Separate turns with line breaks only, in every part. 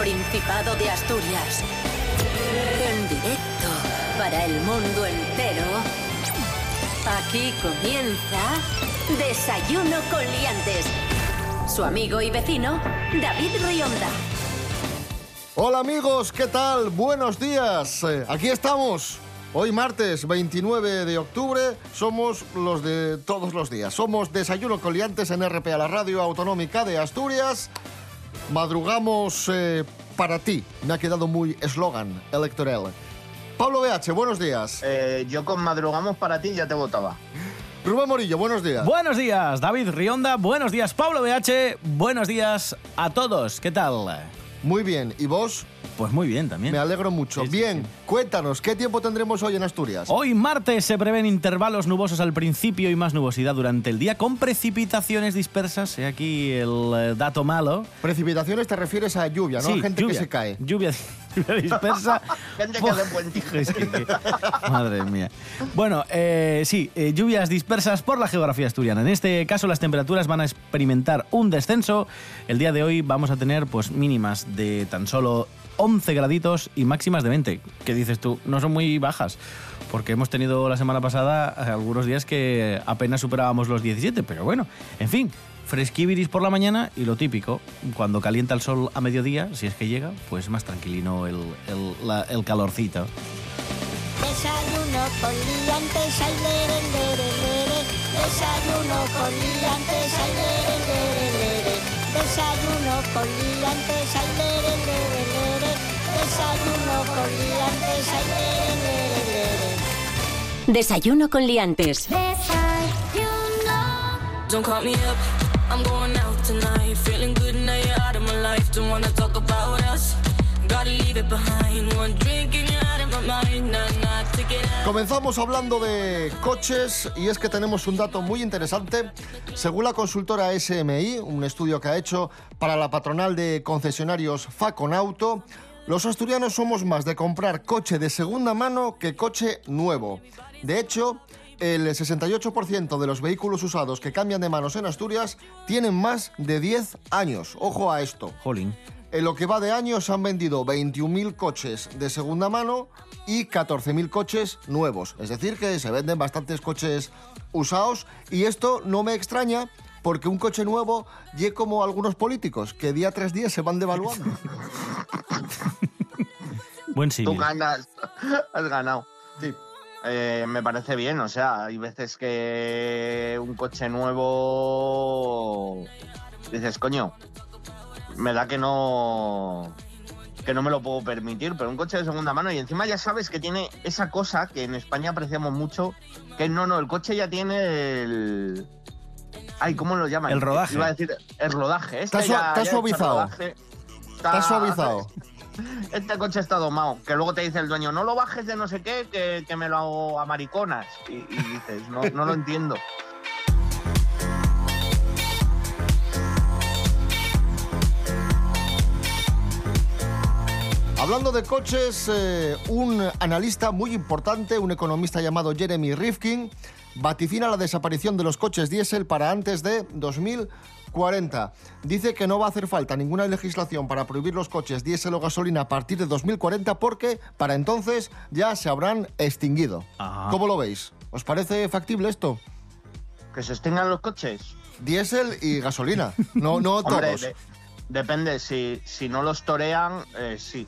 Principado de Asturias. En directo para el mundo entero. Aquí comienza Desayuno con Liantes. Su amigo y vecino, David Rionda.
Hola amigos, ¿qué tal? Buenos días. Eh, Aquí estamos. Hoy martes 29 de octubre somos los de todos los días. Somos Desayuno Coliantes en RP a la Radio Autonómica de Asturias. Madrugamos eh, para ti. Me ha quedado muy eslogan electoral. Pablo BH, buenos días.
Eh, yo con madrugamos para ti ya te votaba.
Rubén Morillo, buenos días.
Buenos días, David Rionda. Buenos días, Pablo BH. Buenos días a todos. ¿Qué tal?
Muy bien. ¿Y vos?
Pues muy bien también.
Me alegro mucho.
Sí, sí,
bien,
sí.
cuéntanos, ¿qué tiempo tendremos hoy en Asturias?
Hoy martes se prevén intervalos nubosos al principio y más nubosidad durante el día con precipitaciones dispersas. He aquí el eh, dato malo.
Precipitaciones te refieres a lluvia, ¿no?
Sí,
Gente
lluvia,
que se cae.
Lluvia dispersa. Es que- que- madre mía. Bueno, eh, sí, eh, lluvias dispersas por la geografía asturiana. En este caso, las temperaturas van a experimentar un descenso. El día de hoy vamos a tener pues mínimas de tan solo 11 graditos y máximas de 20. ¿Qué dices tú? No son muy bajas. Porque hemos tenido la semana pasada algunos días que apenas superábamos los 17, pero bueno, en fin, fresquiviris por la mañana y lo típico, cuando calienta el sol a mediodía, si es que llega, pues más tranquilino el, el- la- el calorcito.
Desayuno con liantes, ay, lere, lere, lere. Desayuno con liantes, ay, lere, lere, lere. Desayuno con liantes, ay, lere, lere, lere. Desayuno con liantes, ay, lere, lere, lere.
Desayuno con Liantes.
Desayuno.
Don't call me up,
Comenzamos hablando de coches y es que tenemos un dato muy interesante. Según la consultora SMI, un estudio que ha hecho para la patronal de concesionarios Faconauto, los asturianos somos más de comprar coche de segunda mano que coche nuevo. De hecho, el 68% de los vehículos usados que cambian de manos en Asturias tienen más de 10 años. Ojo a esto.
Jolín.
En lo que va de año se han vendido 21.000 coches de segunda mano y 14.000 coches nuevos. Es decir, que se venden bastantes coches usados y esto no me extraña porque un coche nuevo y como algunos políticos que día tras día se van devaluando.
Buen
Tú
símil.
ganas, has ganado.
Sí.
Eh, me parece bien, o sea, hay veces que un coche nuevo dices, coño, me da que no que no me lo puedo permitir, pero un coche de segunda mano y encima ya sabes que tiene esa cosa que en España apreciamos mucho, que no, no, el coche ya tiene el Ay, ¿cómo lo llaman?
El rodaje.
Iba a decir el rodaje. Este
Está
ya- ya
suavizado.
rodaje.
Está suavizado.
Este coche está domado. Que luego te dice el dueño, no lo bajes de no sé qué, que, me lo hago a mariconas. Y, dices, no, lo entiendo.
Hablando de coches, eh, un analista muy importante, un economista llamado Jeremy Rifkin, vaticina la desaparición de los coches diésel para antes de 2040. Dice que no va a hacer falta ninguna legislación para prohibir los coches diésel o gasolina a partir de 2040 porque para entonces ya se habrán extinguido.
Ajá.
¿Cómo lo veis? ¿Os parece factible esto?
Que se extingan los coches.
Diésel y gasolina. No, no
Hombre,
todos.
de- depende. Si, si no los torean, eh, sí.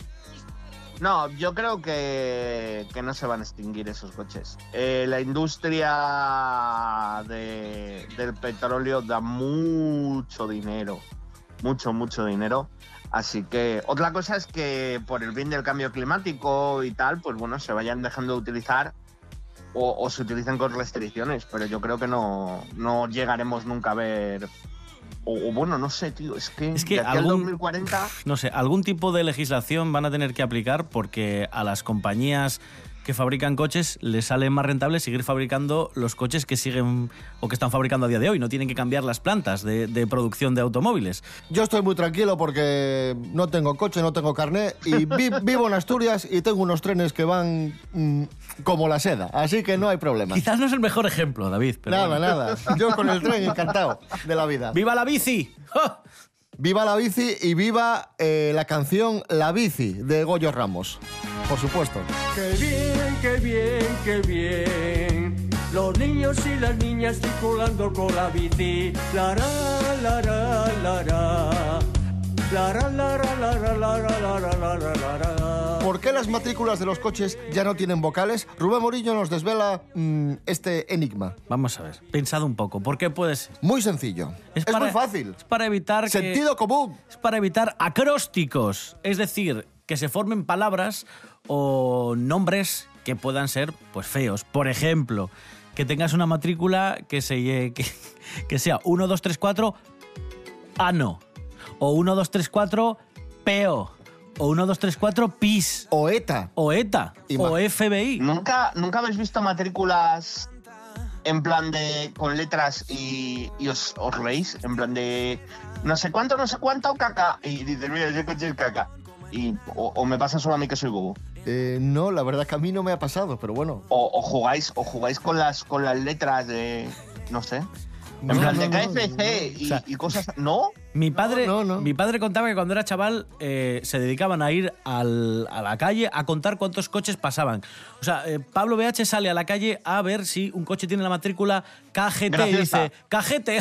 No, yo creo que, que no se van a extinguir esos coches. Eh, la industria de- del petróleo da mucho dinero. Mucho, mucho dinero. Así que otra cosa es que por el bien del cambio climático y tal, pues bueno, se vayan dejando de utilizar o, o se utilizan con restricciones, pero yo creo que no, no llegaremos nunca a ver. O, o bueno, no sé, tío, es que,
Es que
de aquí al
algún-
2040
No sé, algún tipo de legislación van a tener que aplicar porque a las compañías que fabrican coches les sale más rentable seguir fabricando los coches que siguen o que están fabricando a día de hoy. No tienen que cambiar las plantas de, de producción de automóviles.
Yo estoy muy tranquilo porque no tengo coche, no tengo carné y vi- vivo en Asturias y tengo unos trenes que van mm, como la seda, así que no hay problema.
Quizás no es el mejor ejemplo, David. Pero
Nada,
bueno.
nada. Yo con el tren encantado de la vida.
¡Viva la bici!
Viva la bici y viva eh, la canción La bici de Goyo Ramos. Por supuesto.
Qué bien, qué bien, qué bien. Los niños y las niñas circulando con la bici. La ra, la ra, la ra.
¿Por qué las matrículas de los coches ya no tienen vocales? Rubén Morillo nos desvela mm, este enigma.
Vamos a ver, pensado un poco, ¿por qué puede ser?
Muy sencillo. Es, muy fácil.
Es para evitar que-
Sentido común.
Es para evitar acrósticos, es decir, que se formen palabras o nombres que puedan ser pues feos. Por ejemplo, que tengas una matrícula que, se, que, que sea 1, 2, 3, 4, ano. O 1, 2, 3, 4, peo. O 1, 2, 3, 4, pis.
O ETA.
O ETA.
Ima-
O FBI.
¿Nunca, ¿Nunca habéis visto matrículas en plan de. con letras y, y os, os reís? En plan de. no sé cuánto, no sé cuánto, caca. Y dices, mira, ese coche es caca. Y, o, o me pasa solo a mí que soy bobo.
Eh, no, la verdad que a mí no me ha pasado, pero bueno.
O, o jugáis, o jugáis con las, con las letras de. no sé. En
No,
plan
no,
de
no,
KFC y,
O sea,
y cosas. ¿No?
Mi padre,
no, no.
mi padre contaba que cuando era chaval eh, se dedicaban a ir al- a la calle a contar cuántos coches pasaban. O sea, eh, Pablo BH sale a la calle a ver si un coche tiene la matrícula KGT y dice, ¡Cajete!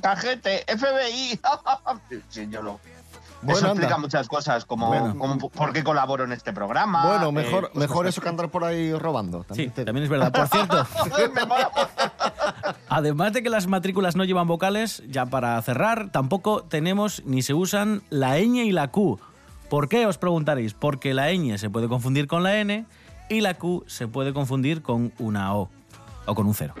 Cajete, FBI. sí, yo lo.
Bueno,
eso
anda.
explica muchas cosas, como,
Bueno.
como por qué colaboro en este programa.
bueno,
eh,
mejor,
cosas
mejor eso que andar por ahí robando.
sí,
También te-
también es verdad. Por cierto. además de que las matrículas no llevan vocales, ya para cerrar, tampoco tenemos ni se usan la ñ y la q. ¿Por qué os preguntaréis? Porque la ñ se puede confundir con la n y la q se puede confundir con una o o con un cero.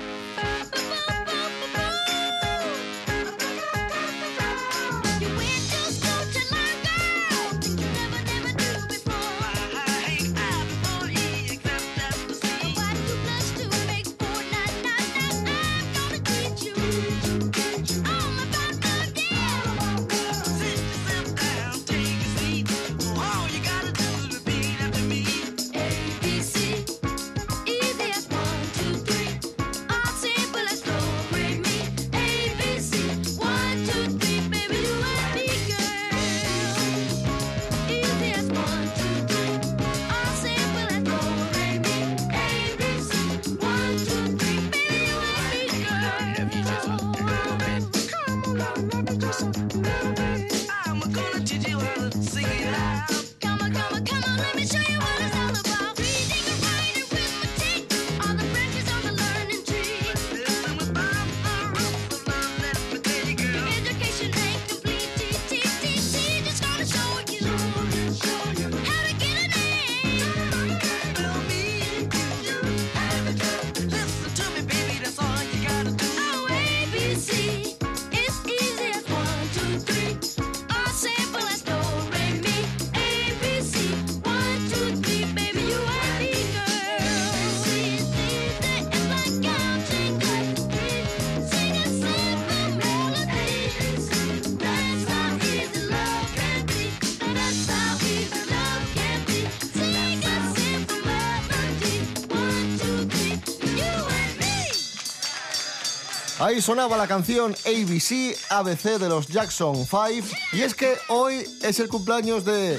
Ahí sonaba la canción ABC, ABC de los Jackson 5. Y es que hoy es el cumpleaños de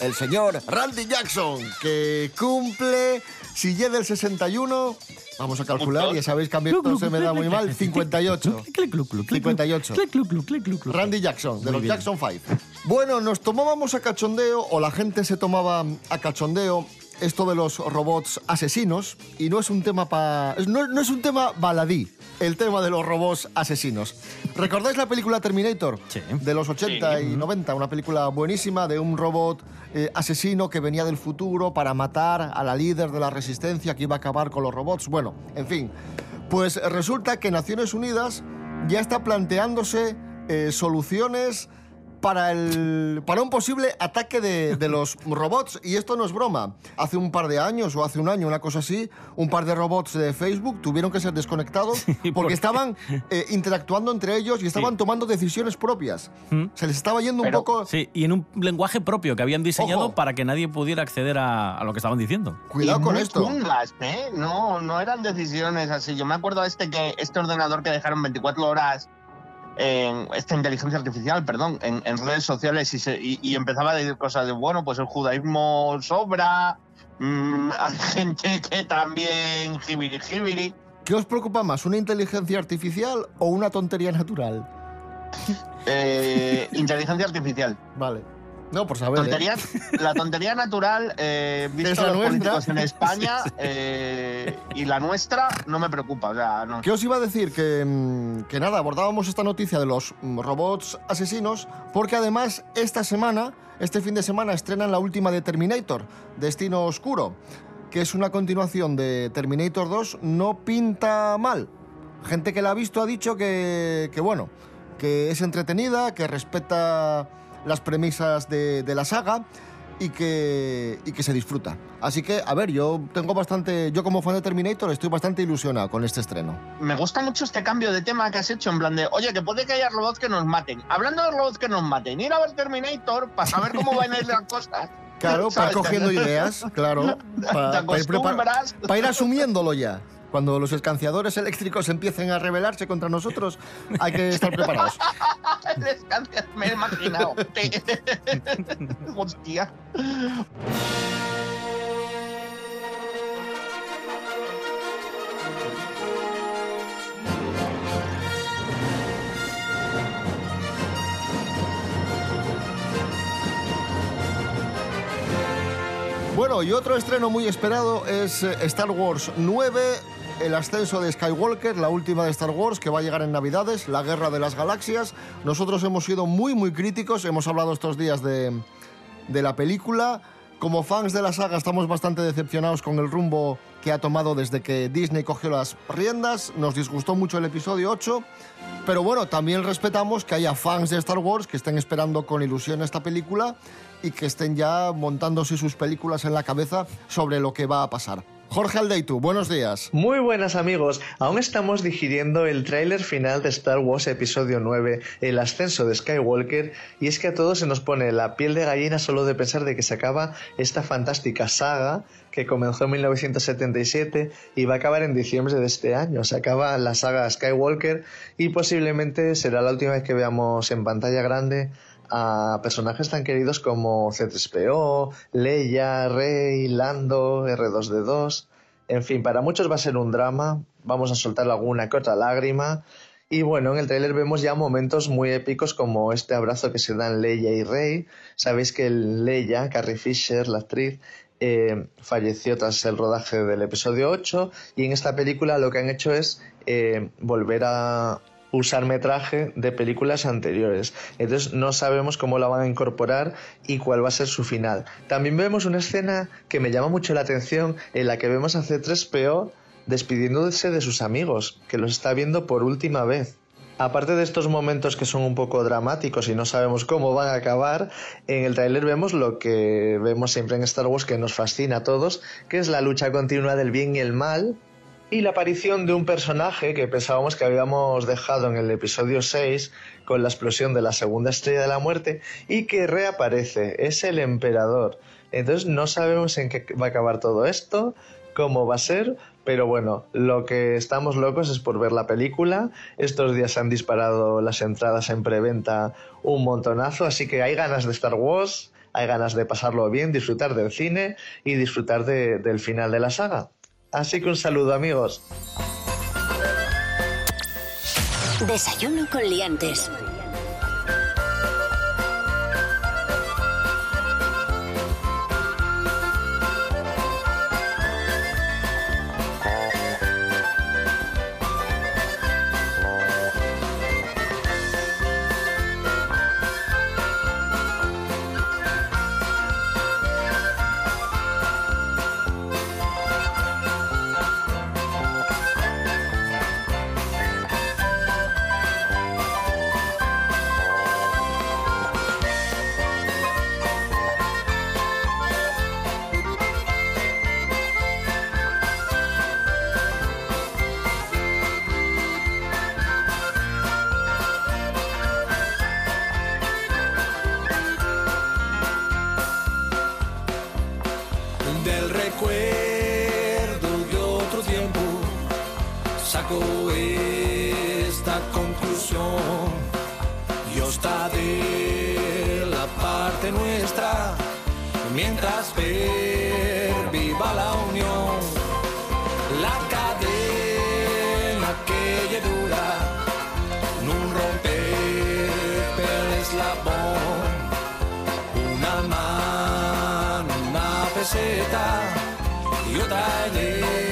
el señor Randy Jackson, que cumple, si llega del 61, vamos a calcular, ya sabéis que a mí esto se me da muy mal, 58.
Clic, cluc, cluc, clic,
58.
Clic, cluc, cluc, clic, cluc, cluc.
Randy Jackson, de los. Jackson 5. Bueno, nos tomábamos a cachondeo, o la gente se tomaba a cachondeo, esto de los robots asesinos, y no es un tema pa... no, no es un tema baladí, el tema de los robots asesinos. ¿Recordáis la película Terminator?
Sí.
De los 80 y 90, una película buenísima de un robot eh, asesino que venía del futuro para matar a la líder de la resistencia que iba a acabar con los robots. Bueno, en fin. Pues resulta que Naciones Unidas ya está planteándose eh, soluciones para, el, para un posible ataque de, de los robots. Y esto no es broma. Hace un par de años o hace un año, una cosa así, un par de robots de Facebook tuvieron que ser desconectados
¿por
porque
qué?
estaban eh, interactuando entre ellos y estaban
Sí.
tomando decisiones propias.
¿Mm?
Se les estaba yendo
Pero-
un poco...
Sí, y en un lenguaje propio que habían diseñado
Ojo.
para que nadie pudiera acceder a, a lo que estaban diciendo.
Cuidado
Y
con esto.
chungas, ¿eh? No, no eran decisiones así. Yo me acuerdo de este que este ordenador que dejaron 24 horas en esta inteligencia artificial, perdón, en, en redes sociales y, se- y- y empezaba a decir cosas de, bueno, pues el judaísmo sobra, mm, hay gente que también jibiri jibiri.
¿Qué os preocupa más, una inteligencia artificial o una tontería natural?
Eh, inteligencia artificial.
Vale. No, por saber. ¿eh?
La tontería natural, eh,
Es
visto
la
los
nuestra.
políticos en España eh, y la nuestra, no me preocupa. O sea, no.
¿Qué os iba a decir? Que, mm, que nada, abordábamos esta noticia de los mm, robots asesinos, porque además esta semana, este fin de semana, estrenan la última de Terminator, Destino Oscuro, que es una continuación de Terminator 2, no pinta mal. Gente que la ha visto ha dicho que, que bueno, que es entretenida, que respeta las premisas de, de la saga y que, y que se disfruta. Así que, a ver, yo tengo bastante, yo como fan de Terminator estoy bastante ilusionado con este estreno.
Me gusta mucho este cambio de tema que has hecho, en plan de, oye, que puede que haya robots que nos maten. Hablando de robots que nos maten, ir a ver Terminator para saber cómo van a ir las cosas.
Claro, para cogiendo ideas, claro,
Te
para, ir, prepar-
acostumbras.
pa' ir asumiéndolo ya. Cuando los escanciadores eléctricos empiecen a rebelarse contra nosotros, hay que estar preparados.
Me he imaginado. Hostia.
Bueno, y otro estreno muy esperado es eh, Star Wars 9, el ascenso de Skywalker, la última de Star Wars, que va a llegar en Navidades, la guerra de las galaxias. Nosotros hemos sido muy, muy críticos, hemos hablado estos días de, de la película. Como fans de la saga estamos bastante decepcionados con el rumbo que ha tomado desde que Disney cogió las riendas. Nos disgustó mucho el episodio 8. Pero bueno, también respetamos que haya fans de Star Wars que estén esperando con ilusión esta película y que estén ya montándose sus películas en la cabeza sobre lo que va a pasar. Jorge Aldeitu, buenos días.
Muy buenas amigos, aún estamos digiriendo el tráiler final de Star Wars Episodio 9, el ascenso de Skywalker, y es que a todos se nos pone la piel de gallina solo de pensar de que se acaba esta fantástica saga que comenzó en 1977 y va a acabar en diciembre de este año. Se acaba la saga Skywalker y posiblemente será la última vez que veamos en pantalla grande a personajes tan queridos como C3PO, Leia, Rey, Lando, R2D2. En fin, para muchos va a ser un drama, vamos a soltar alguna que otra lágrima. Y bueno, en el tráiler vemos ya momentos muy épicos como este abrazo que se dan Leia y Rey. Sabéis que Leia, Carrie Fisher, la actriz, eh, falleció tras el rodaje del episodio 8 y en esta película lo que han hecho es eh, volver a usar metraje de películas anteriores. Entonces no sabemos cómo la van a incorporar y cuál va a ser su final. También vemos una escena que me llama mucho la atención en la que vemos a C3PO despidiéndose de sus amigos, que los está viendo por última vez. Aparte de estos momentos que son un poco dramáticos y no sabemos cómo van a acabar, en el tráiler vemos lo que vemos siempre en Star Wars que nos fascina a todos, que es la lucha continua del bien y el mal, y la aparición de un personaje que pensábamos que habíamos dejado en el episodio 6 con la explosión de la segunda estrella de la muerte y que reaparece, es el emperador. Entonces no sabemos en qué va a acabar todo esto, cómo va a ser, pero bueno, lo que estamos locos es por ver la película. Estos días se han disparado las entradas en preventa un montonazo, así que hay ganas de Star Wars, hay ganas de pasarlo bien, disfrutar del cine y disfrutar de- del final de la saga. Así que un saludo amigos.
Desayuno con liantes.
esta conclusión. Dios está de la
parte nuestra, mientras viva la unión. La cadena que lle dura, un romper el eslabón. Una mano, una peseta y otra en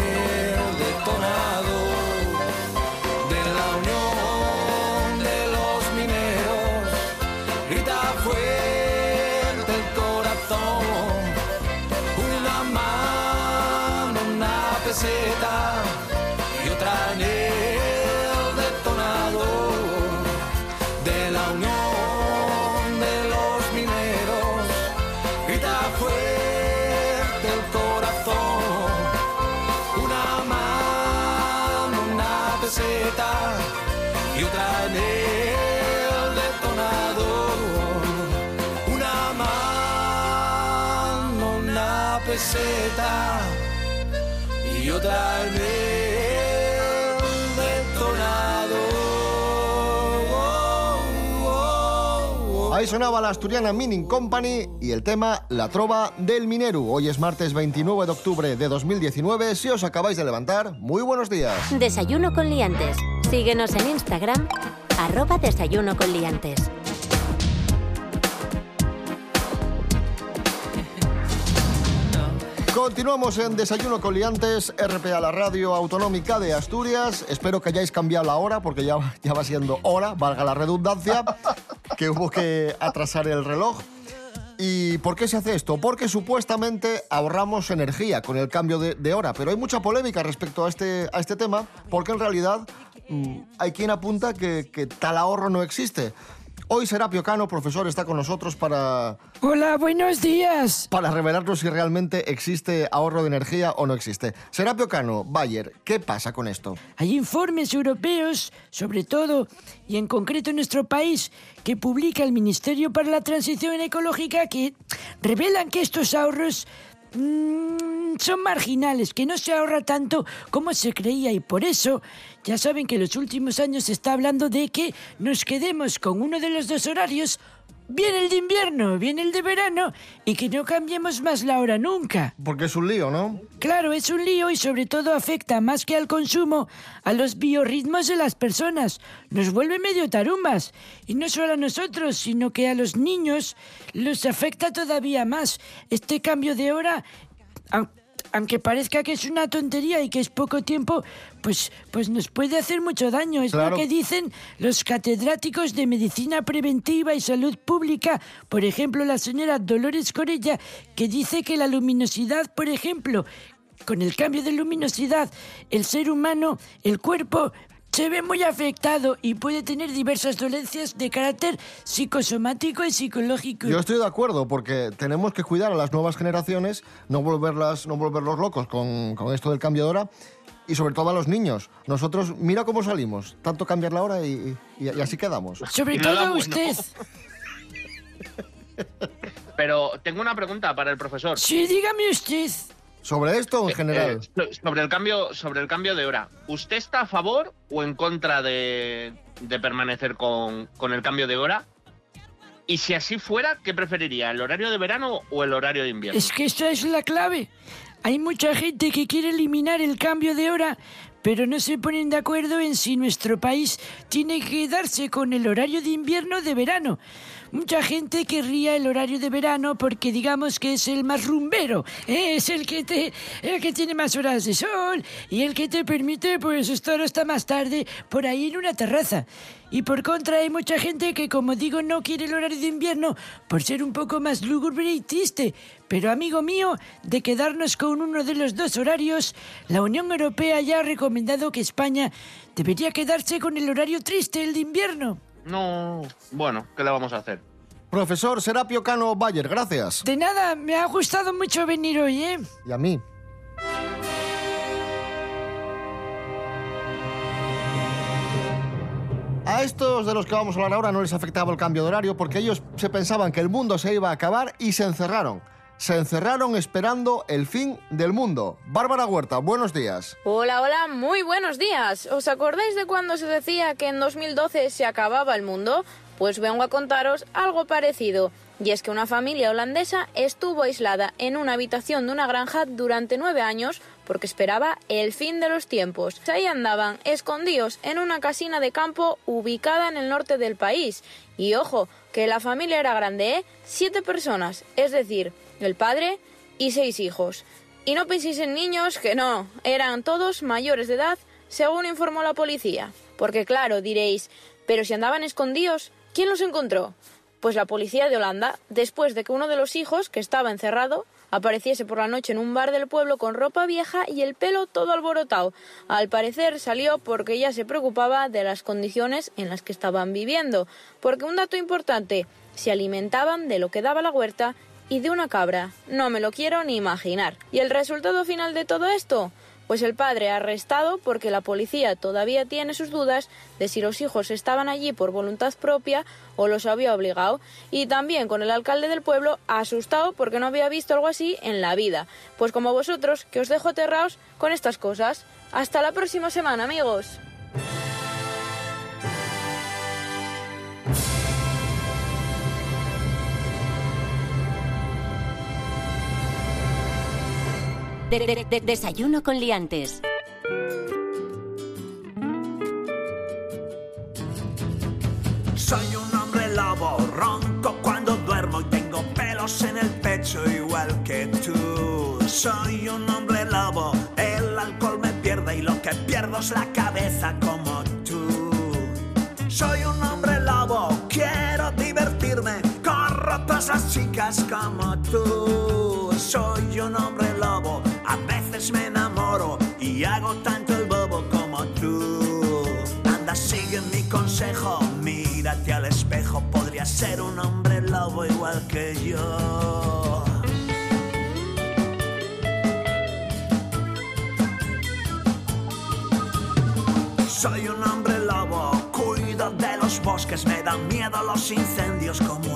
una peseta y otra en el detonador.
Ahí sonaba la asturiana Mining Company y el tema La Trova del Mineru. Hoy es martes 29 de octubre de 2019. Si os acabáis de levantar, muy buenos días.
Desayuno con liantes. Síguenos en Instagram, arroba desayuno con liantes.
Continuamos en Desayuno con Liantes, RPA, la radio autonómica de Asturias. Espero que hayáis cambiado la hora, porque ya, ya va siendo hora, valga la redundancia, que hubo que atrasar el reloj. ¿Y por qué se hace esto? Porque supuestamente ahorramos energía con el cambio de, de hora, pero hay mucha polémica respecto a este, a este tema, porque en realidad mm, hay quien apunta que, que tal ahorro no existe. Hoy Serapio Cano, profesor, está con nosotros para,
Hola, buenos días.
para revelarnos si realmente existe ahorro de energía o no existe. Serapio Cano, Bayer, ¿qué pasa con esto?
Hay informes europeos, sobre todo, y en concreto en nuestro país, que publica el Ministerio para la Transición Ecológica que revelan que estos ahorros mm, son marginales, que no se ahorra tanto como se creía y por eso ya saben que en los últimos años se está hablando de que nos quedemos con uno de los dos horarios, bien el de invierno, bien el de verano, y que no cambiemos más la hora nunca.
Porque es un lío, ¿no?
Claro, es un lío y sobre todo afecta más que al consumo a los biorritmos de las personas. Nos vuelve medio tarumbas. Y no solo a nosotros, sino que a los niños los afecta todavía más. Este cambio de hora, aunque parezca que es una tontería y que es poco tiempo, pues, pues nos puede hacer mucho daño. Es
Claro.
lo que dicen los catedráticos de Medicina Preventiva y Salud Pública. Por ejemplo, la señora Dolores Corella, que dice que la luminosidad, por ejemplo, con el cambio de luminosidad, el ser humano, el cuerpo, se ve muy afectado y puede tener diversas dolencias de carácter psicosomático y psicológico.
Yo estoy de acuerdo porque tenemos que cuidar a las nuevas generaciones, no volverlas, no volverlos locos con, con esto del cambio de hora y sobre todo a los niños. Nosotros, mira cómo salimos, tanto cambiar la hora y, y- y así quedamos.
Sobre todo
bueno.
usted.
Pero tengo una pregunta para el profesor.
Sí, dígame usted.
Sobre esto o en general.
Eh, sobre, el cambio, sobre el cambio de hora. ¿Usted está a favor o en contra de, de permanecer con, con el cambio de hora? Y si así fuera, ¿qué preferiría? ¿El horario de verano o el horario de invierno?
Es que esa es la clave. Hay mucha gente que quiere eliminar el cambio de hora, pero no se ponen de acuerdo en si nuestro país tiene que quedarse con el horario de invierno o de verano. Mucha gente querría el horario de verano porque digamos que es el más rumbero, ¿eh? es el que te, el que tiene más horas de sol y el que te permite pues estar hasta más tarde por ahí en una terraza. Y por contra hay mucha gente que como digo no quiere el horario de invierno por ser un poco más lúgubre y triste. Pero amigo mío, de quedarnos con uno de los dos horarios, la Unión Europea ya ha recomendado que España debería quedarse con el horario triste, el de invierno.
No, bueno, ¿qué le vamos a hacer?
Profesor Serapio Cano Bayer, gracias.
De nada, me ha gustado mucho venir hoy, ¿eh?
Y a mí. A estos de los que vamos a hablar ahora no les afectaba el cambio de horario porque ellos se pensaban que el mundo se iba a acabar y se encerraron. Se encerraron esperando el fin del mundo. Bárbara Huerta, buenos días.
Hola, hola, muy buenos días. ¿Os acordáis de cuando se decía que en 2012 se acababa el mundo? Pues vengo a contaros algo parecido. Y es que una familia holandesa estuvo aislada en una habitación de una granja durante nueve años porque esperaba el fin de los tiempos. Ahí andaban, escondidos en una casina de campo ubicada en el norte del país. Y ojo, que la familia era grande, ¿eh? Siete personas, es decir, el padre y seis hijos. Y no penséis en niños, que no, eran todos mayores de edad, según informó la policía. Porque claro, diréis, pero si andaban escondidos, ¿quién los encontró? Pues la policía de Holanda, después de que uno de los hijos, que estaba encerrado, apareciese por la noche en un bar del pueblo con ropa vieja y el pelo todo alborotado. Al parecer salió porque ya se preocupaba de las condiciones en las que estaban viviendo. Porque un dato importante, se alimentaban de lo que daba la huerta y de una cabra. No me lo quiero ni imaginar. ¿Y el resultado final de todo esto? Pues el padre arrestado porque la policía todavía tiene sus dudas de si los hijos estaban allí por voluntad propia o los había obligado. Y también con el alcalde del pueblo asustado porque no había visto algo así en la vida. Pues como vosotros, que os dejo aterrados con estas cosas. Hasta la próxima semana, amigos.
De- de- de- desayuno con liantes.
Soy un hombre lobo, ronco cuando duermo y tengo pelos en el pecho igual que tú. Soy un hombre lobo, el alcohol me pierde y lo que pierdo es la cabeza como tú. Soy un hombre lobo, quiero divertirme, corro tras las chicas como tú. Soy un hombre me enamoro y hago tanto el bobo como tú. Anda, sigue mi consejo, mírate al espejo, podría ser un hombre lobo igual que yo. Soy un hombre lobo, cuido de los bosques, me dan miedo los incendios como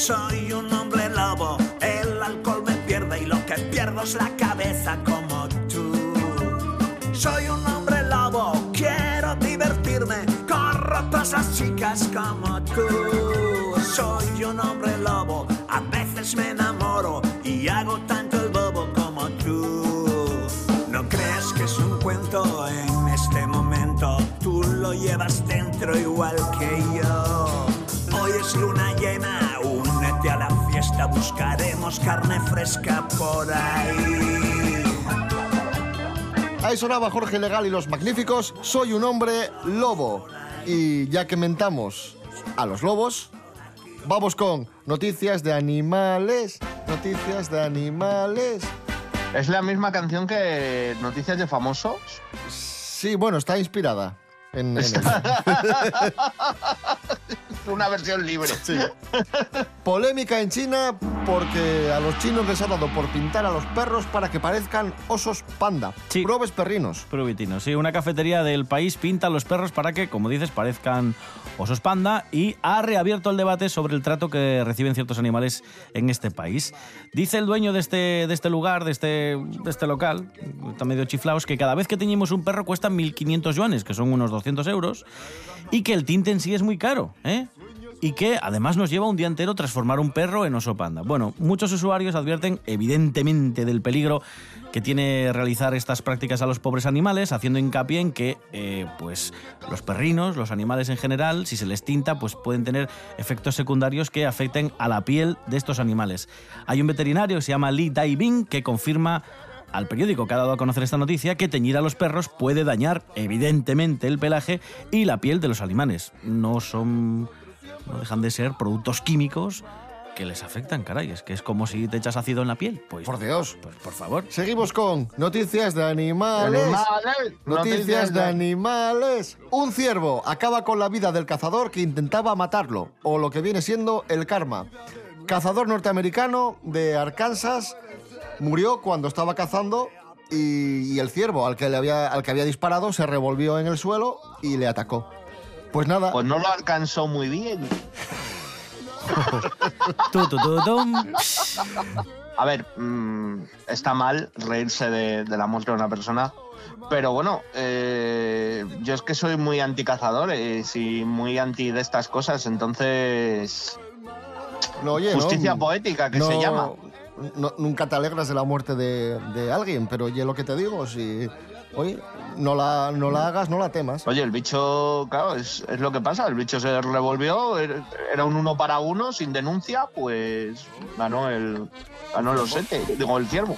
Soy un hombre lobo, el alcohol me pierde y lo que pierdo es la cabeza como tú. Soy un hombre lobo, quiero divertirme, corro tras las chicas como tú. Soy un hombre lobo, a veces me enamoro y hago tanto el bobo como tú. No creas que es un cuento en este momento, tú lo llevas dentro igual que yo. Buscaremos carne fresca por ahí.
Ahí sonaba Jorge Legal y los Magníficos. Soy un hombre lobo. Y ya que mentamos a los lobos, vamos con noticias de animales. Noticias de animales.
¿Es la misma canción que Noticias de Famosos?
Sí, bueno, está inspirada en, en.
Una versión libre.
Sí. Polémica en China porque a los chinos les ha dado por pintar a los perros para que parezcan osos panda.
Sí.
Probes perrinos.
Sí, una cafetería del país pinta a los perros para que, como dices, parezcan osos panda y ha reabierto el debate sobre el trato que reciben ciertos animales en este país. Dice el dueño de este, de este lugar, de este, de este local, está medio chiflaos, que cada vez que teñimos un perro cuesta 1.500 yuanes, que son unos 200 euros, y que el tinte en sí es muy caro, ¿eh? Y que además nos lleva un día entero transformar un perro en oso panda. Bueno, muchos usuarios advierten evidentemente del peligro que tiene realizar estas prácticas a los pobres animales, haciendo hincapié en que eh, pues, los perrinos, los animales en general, si se les tinta, pues pueden tener efectos secundarios que afecten a la piel de estos animales. Hay un veterinario que se llama Lee Dai-Bing que confirma al periódico que ha dado a conocer esta noticia que teñir a los perros puede dañar evidentemente el pelaje y la piel de los animales. No son no dejan de ser productos químicos que les afectan, caray. Es que es como si te echas ácido en la piel. Pues,
Por Dios.
pues por favor.
Seguimos con noticias de animales.
Animales,
Noticias de animales. Un ciervo acaba con la vida del cazador que intentaba matarlo, o lo que viene siendo el karma. Cazador norteamericano de Arkansas murió cuando estaba cazando y, y el ciervo al que, le había, al que había disparado se revolvió en el suelo y le atacó. Pues nada,
Pues no lo alcanzó muy bien.
Tu, tu, tu, tum.
A ver, mm, está mal reírse de, de la muerte de una persona, pero bueno, eh, yo es que soy muy anticazadores y muy anti de estas cosas, entonces
no, oye,
justicia
no,
poética que
no-
se llama.
no- nunca te alegras de la muerte de, de alguien, pero oye lo que te digo, si oye, no la, no la hagas, no la temas.
Oye, el bicho, claro, es, es lo que pasa. El bicho se revolvió, er- era un uno para uno, sin denuncia, pues ganó el ganó el osete, digo, el ciervo.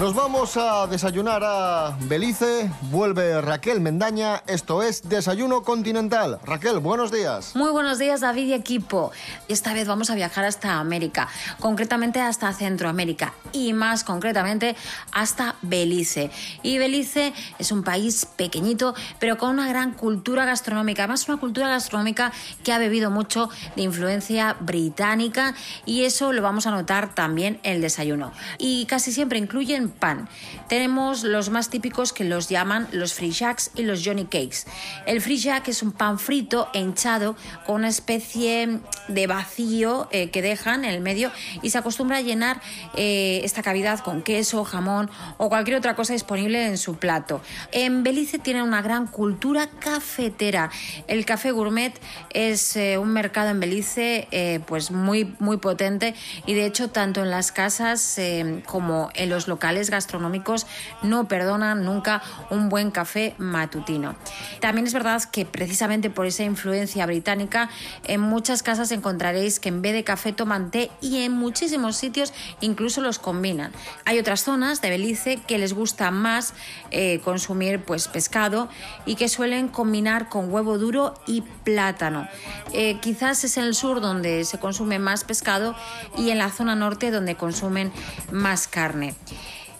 Nos vamos a desayunar a Belice, vuelve Raquel Mendaña, esto es Desayuno Continental. Raquel, buenos días.
Muy buenos días David y equipo. Esta vez vamos a viajar hasta América, concretamente hasta Centroamérica y más concretamente hasta Belice. Y Belice es un país pequeñito pero con una gran cultura gastronómica, además una cultura gastronómica que ha bebido mucho de influencia británica y eso lo vamos a notar también en el desayuno. Y casi siempre incluyen pan. Tenemos los más típicos que los llaman los free jacks y los johnny cakes. El free jack es un pan frito hinchado con una especie de vacío eh, que dejan en el medio y se acostumbra a llenar eh, esta cavidad con queso, jamón o cualquier otra cosa disponible en su plato. En Belice tienen una gran cultura cafetera. El café gourmet es eh, un mercado en Belice pues muy muy potente y de hecho tanto en las casas como en los gastronómicos no perdonan nunca un buen café matutino. También es verdad que precisamente por esa influencia británica en muchas casas encontraréis que en vez de café toman té y en muchísimos sitios incluso los combinan. Hay otras zonas de Belice que les gusta más eh, consumir pues pescado y que suelen combinar con huevo duro y plátano. Eh, quizás es en el sur donde se consume más pescado y en la zona norte donde consumen más carne.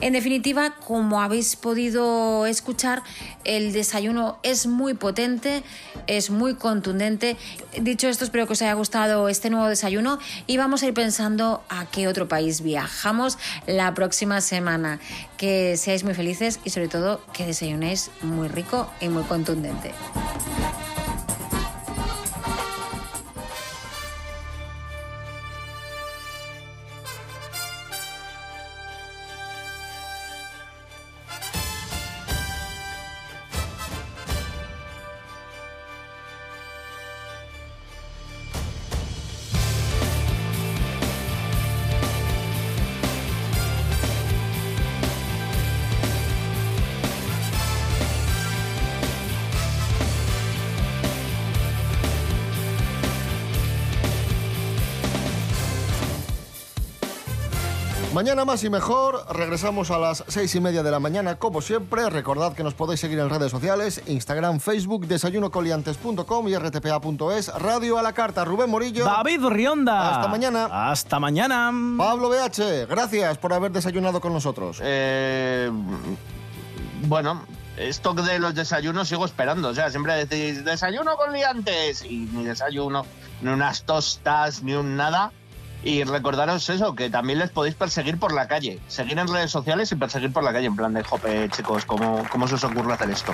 En definitiva, como habéis podido escuchar, el desayuno es muy potente, es muy contundente. Dicho esto, espero que os haya gustado este nuevo desayuno y vamos a ir pensando a qué otro país viajamos la próxima semana. Que seáis muy felices y sobre todo que desayunéis muy rico y muy contundente.
Mañana más y mejor, regresamos a las seis y media de la mañana, como siempre. Recordad que nos podéis seguir en redes sociales, Instagram, Facebook, desayunocoliantes.com y rtpa.es, Radio a la Carta, Rubén Morillo.
David Rionda.
Hasta mañana.
Hasta mañana.
Pablo BH, gracias por haber desayunado con nosotros.
Eh, bueno, esto de los desayunos sigo esperando. O sea, siempre decís desayuno con liantes y ni desayuno, ni unas tostas, ni un nada. Y recordaros eso, que también les podéis perseguir por la calle. Seguir en redes sociales y perseguir por la calle, en plan de, jope, chicos, ¿cómo, cómo se os ocurre hacer esto?